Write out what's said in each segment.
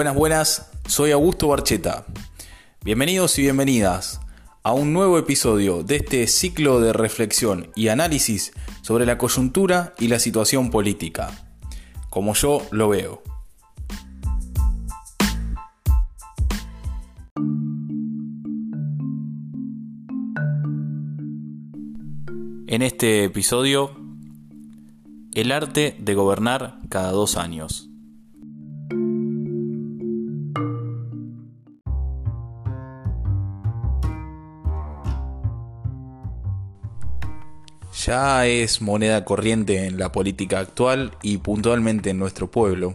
Buenas, buenas, soy Augusto Barcheta. Bienvenidos y bienvenidas a un nuevo episodio de este ciclo de reflexión y análisis sobre la coyuntura y la situación política, como yo lo veo. En este episodio, el arte de gobernar cada dos años. Ya es moneda corriente en la política actual y puntualmente en nuestro pueblo,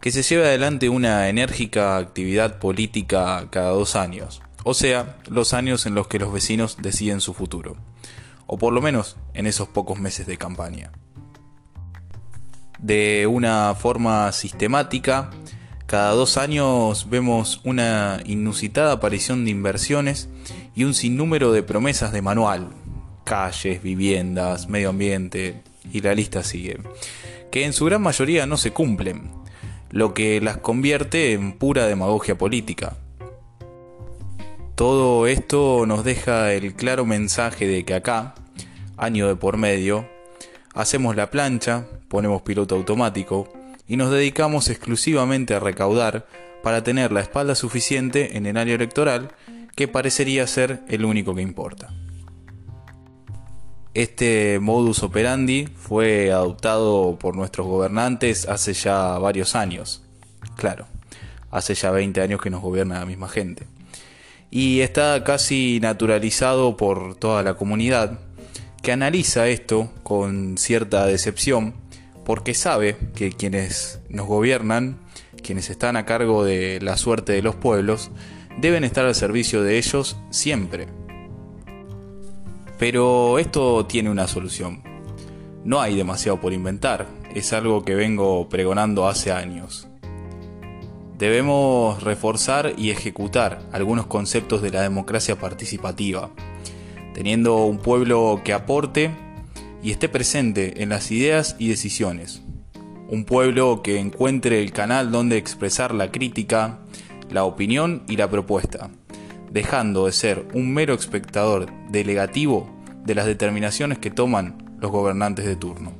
que se lleve adelante una enérgica actividad política cada dos años, o sea, los años en los que los vecinos deciden su futuro o por lo menos en esos pocos meses de campaña. De una forma sistemática, cada dos años vemos una inusitada aparición de inversiones y un sinnúmero de promesas de manual, calles, viviendas, medio ambiente, y la lista sigue, que en su gran mayoría no se cumplen, lo que las convierte en pura demagogia política. Todo esto nos deja el claro mensaje de que acá, año de por medio, hacemos la plancha, ponemos piloto automático y nos dedicamos exclusivamente a recaudar para tener la espalda suficiente en el área electoral que parecería ser el único que importa. Este modus operandi fue adoptado por nuestros gobernantes hace ya varios años. Claro, hace ya 20 años que nos gobierna la misma gente y está casi naturalizado por toda la comunidad que analiza esto con cierta decepción porque sabe que quienes nos gobiernan, quienes están a cargo de la suerte de los pueblos, deben estar al servicio de ellos siempre. Pero esto tiene una solución. No hay demasiado por inventar, es algo que vengo pregonando hace años. Debemos reforzar y ejecutar algunos conceptos de la democracia participativa, teniendo un pueblo que aporte y esté presente en las ideas y decisiones. Un pueblo que encuentre el canal donde expresar la crítica, la opinión y la propuesta, dejando de ser un mero espectador delegativo de las determinaciones que toman los gobernantes de turno.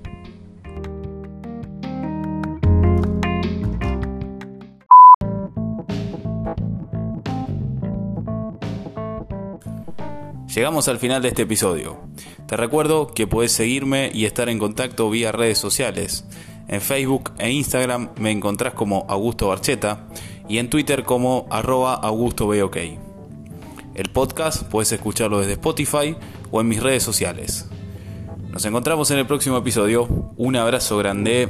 Llegamos al final de este episodio. Te recuerdo que puedes seguirme y estar en contacto vía redes sociales. En Facebook e Instagram me encontrás como Augusto Barcheta y en Twitter como arroba Augusto El podcast puedes escucharlo desde Spotify o en mis redes sociales. Nos encontramos en el próximo episodio. Un abrazo grande.